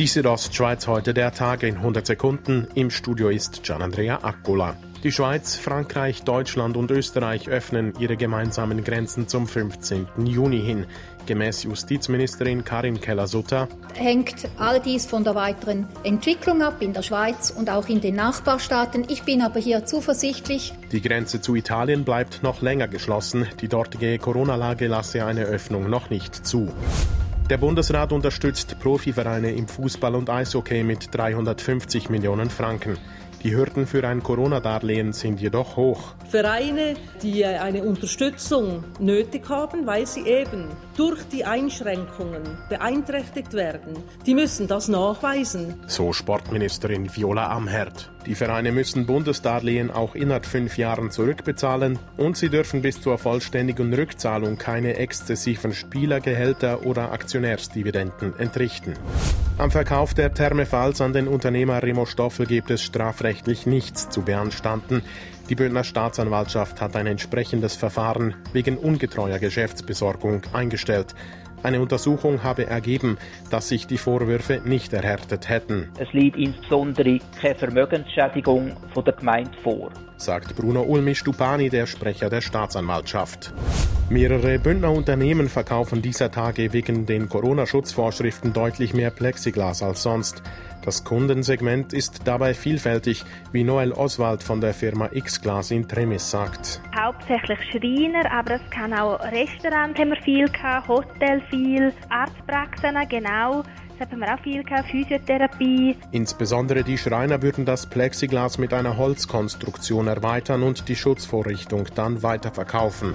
Die Südostschweiz heute der Tag in 100 Sekunden. Im Studio ist Gian Andrea Accola. Die Schweiz, Frankreich, Deutschland und Österreich öffnen ihre gemeinsamen Grenzen zum 15. Juni hin. Gemäß Justizministerin Karin Keller-Sutter hängt all dies von der weiteren Entwicklung ab in der Schweiz und auch in den Nachbarstaaten. Ich bin aber hier zuversichtlich. Die Grenze zu Italien bleibt noch länger geschlossen. Die dortige Corona-Lage lasse eine Öffnung noch nicht zu. Der Bundesrat unterstützt Profivereine im Fußball und Eishockey mit 350 Millionen Franken. Die Hürden für ein Corona-Darlehen sind jedoch hoch. Vereine, die eine Unterstützung nötig haben, weil sie eben durch die Einschränkungen beeinträchtigt werden, die müssen das nachweisen. So Sportministerin Viola Amherd. Die Vereine müssen Bundesdarlehen auch innerhalb fünf Jahren zurückbezahlen und sie dürfen bis zur vollständigen Rückzahlung keine exzessiven Spielergehälter oder Aktionärsdividenden entrichten. Am Verkauf der Thermefalls an den Unternehmer Remo Stoffel gibt es strafrechtlich nichts zu beanstanden. Die Bündner Staatsanwaltschaft hat ein entsprechendes Verfahren wegen ungetreuer Geschäftsbesorgung eingestellt. Eine Untersuchung habe ergeben, dass sich die Vorwürfe nicht erhärtet hätten. Es liegt insbesondere keine Vermögensschädigung von der Gemeinde vor, sagt Bruno Ulmi-Stupani, der Sprecher der Staatsanwaltschaft. Mehrere Bündner Unternehmen verkaufen dieser Tage wegen den Corona-Schutzvorschriften deutlich mehr Plexiglas als sonst. Das Kundensegment ist dabei vielfältig, wie Noel Oswald von der Firma X-Glas in Tremis sagt. Hauptsächlich Schreiner, aber es kann auch Restaurants haben wir viel gehabt, Hotel viel, Arztpraxen genau. Das haben wir auch viel gehabt, Physiotherapie. Insbesondere die Schreiner würden das Plexiglas mit einer Holzkonstruktion erweitern und die Schutzvorrichtung dann weiterverkaufen.